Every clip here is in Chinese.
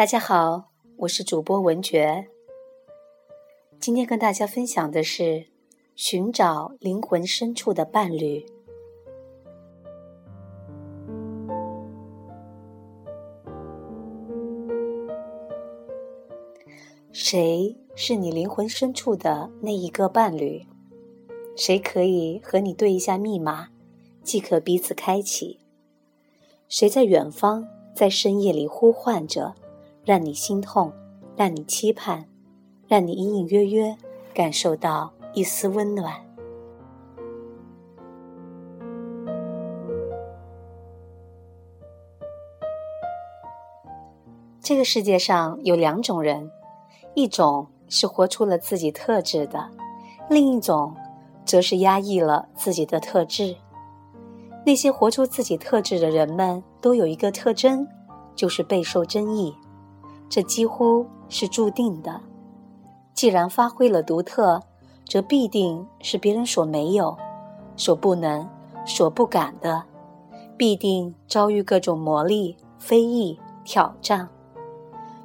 大家好，我是主播文觉。今天跟大家分享的是寻找灵魂深处的伴侣。谁是你灵魂深处的那一个伴侣？谁可以和你对一下密码，即可彼此开启？谁在远方，在深夜里呼唤着？让你心痛，让你期盼，让你隐隐约约感受到一丝温暖。这个世界上有两种人，一种是活出了自己特质的，另一种则是压抑了自己的特质。那些活出自己特质的人们，都有一个特征，就是备受争议。这几乎是注定的。既然发挥了独特，则必定是别人所没有、所不能、所不敢的，必定遭遇各种磨砺、非议、挑战。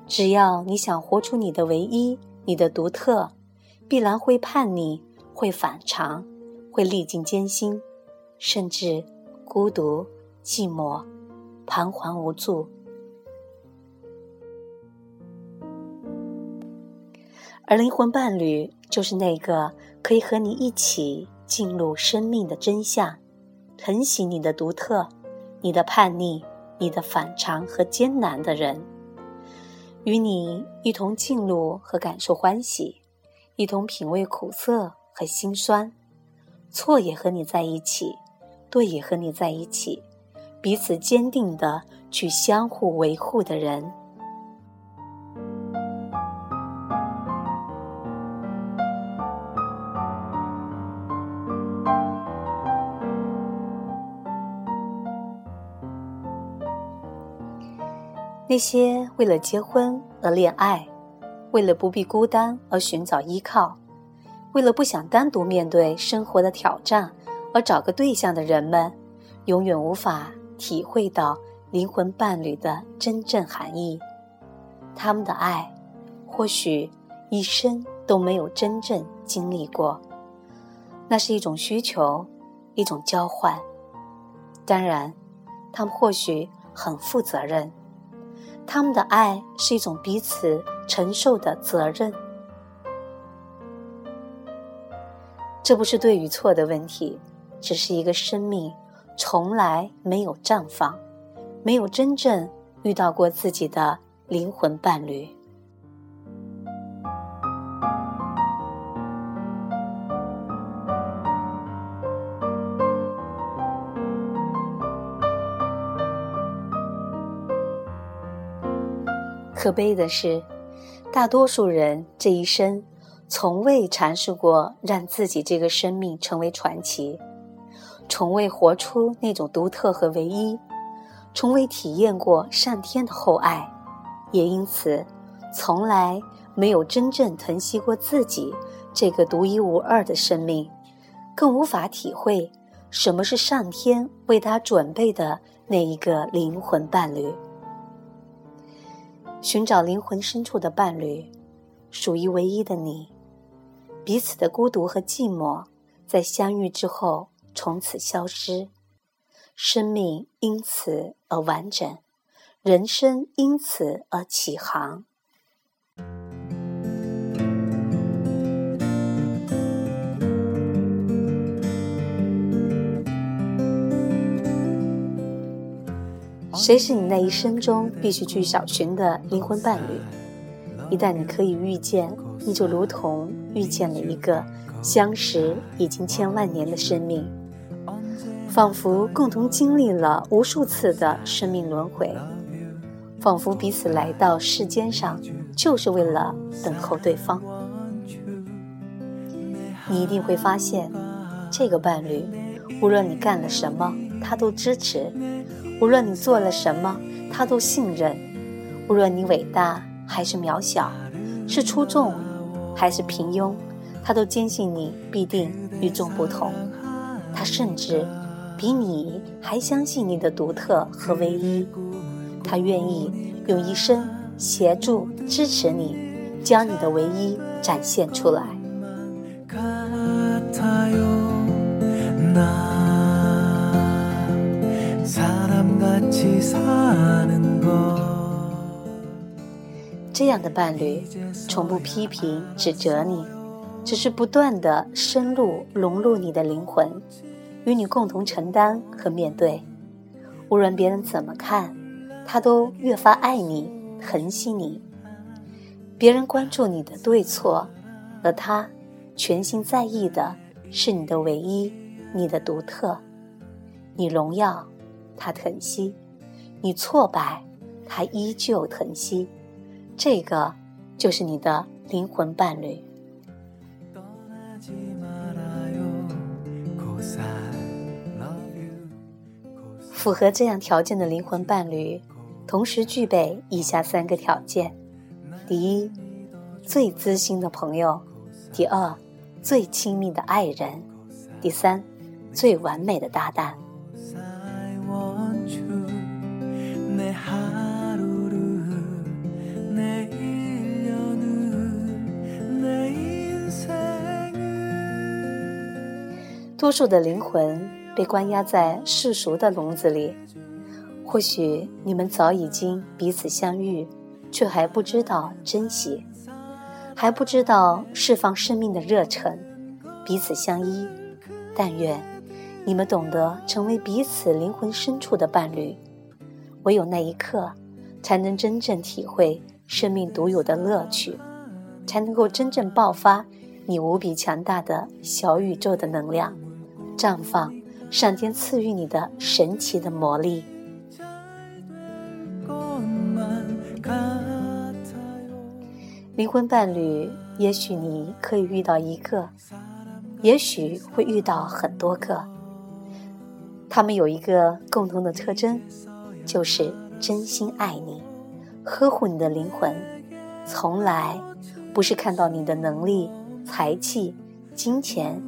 只要你想活出你的唯一、你的独特，必然会叛逆、会反常、会历尽艰辛，甚至孤独、寂寞、彷徨无助。而灵魂伴侣就是那个可以和你一起进入生命的真相，疼惜你的独特、你的叛逆、你的反常和艰难的人，与你一同进入和感受欢喜，一同品味苦涩和心酸，错也和你在一起，对也和你在一起，彼此坚定的去相互维护的人。那些为了结婚而恋爱，为了不必孤单而寻找依靠，为了不想单独面对生活的挑战而找个对象的人们，永远无法体会到灵魂伴侣的真正含义。他们的爱，或许一生都没有真正经历过。那是一种需求，一种交换。当然，他们或许很负责任。他们的爱是一种彼此承受的责任，这不是对与错的问题，只是一个生命从来没有绽放，没有真正遇到过自己的灵魂伴侣。可悲的是，大多数人这一生从未尝试过让自己这个生命成为传奇，从未活出那种独特和唯一，从未体验过上天的厚爱，也因此从来没有真正疼惜过自己这个独一无二的生命，更无法体会什么是上天为他准备的那一个灵魂伴侣。寻找灵魂深处的伴侣，属于唯一的你。彼此的孤独和寂寞，在相遇之后从此消失，生命因此而完整，人生因此而起航。谁是你那一生中必须去找寻的灵魂伴侣？一旦你可以遇见，你就如同遇见了一个相识已经千万年的生命，仿佛共同经历了无数次的生命轮回，仿佛彼此来到世间上就是为了等候对方。你一定会发现，这个伴侣，无论你干了什么，他都支持。无论你做了什么，他都信任；无论你伟大还是渺小，是出众还是平庸，他都坚信你必定与众不同。他甚至比你还相信你的独特和唯一。他愿意用一生协助、支持你，将你的唯一展现出来。这样的伴侣，从不批评、指责你，只是不断的深入、融入你的灵魂，与你共同承担和面对。无论别人怎么看，他都越发爱你、疼惜你。别人关注你的对错，而他全心在意的是你的唯一、你的独特。你荣耀，他疼惜；你挫败，他依旧疼惜。这个就是你的灵魂伴侣。符合这样条件的灵魂伴侣，同时具备以下三个条件：第一，最知心的朋友；第二，最亲密的爱人；第三，最完美的搭档。多数的灵魂被关押在世俗的笼子里，或许你们早已经彼此相遇，却还不知道珍惜，还不知道释放生命的热忱，彼此相依。但愿你们懂得成为彼此灵魂深处的伴侣，唯有那一刻，才能真正体会生命独有的乐趣，才能够真正爆发你无比强大的小宇宙的能量。绽放上天赐予你的神奇的魔力。灵魂伴侣，也许你可以遇到一个，也许会遇到很多个。他们有一个共同的特征，就是真心爱你，呵护你的灵魂，从来不是看到你的能力、才气、金钱、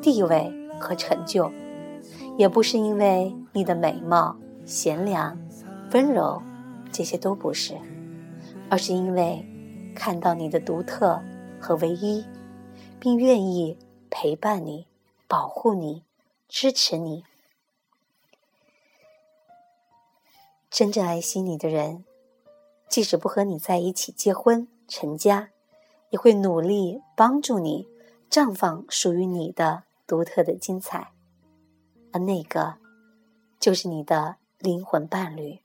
地位。和成就，也不是因为你的美貌、贤良、温柔，这些都不是，而是因为看到你的独特和唯一，并愿意陪伴你、保护你、支持你。真正爱惜你的人，即使不和你在一起结婚成家，也会努力帮助你绽放属于你的。独特的精彩，而那个就是你的灵魂伴侣。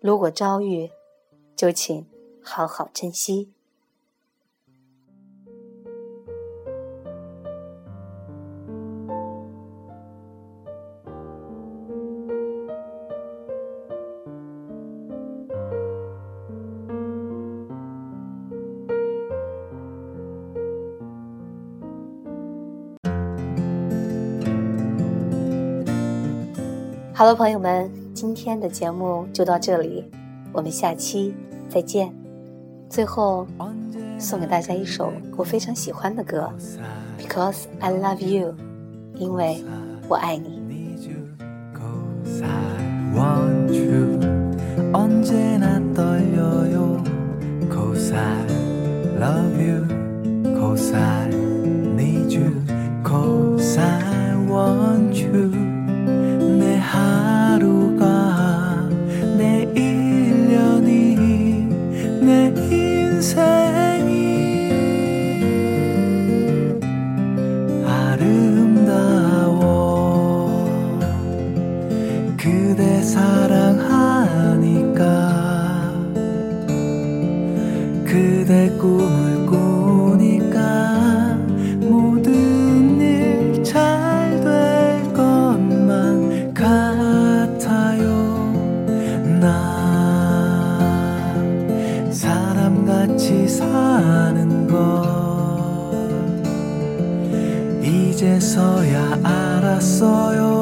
如果遭遇，就请好好珍惜。好了，朋友们，今天的节目就到这里，我们下期再见。最后送给大家一首我非常喜欢的歌，Because I Love You，因为我爱你。 이제서야 알았어요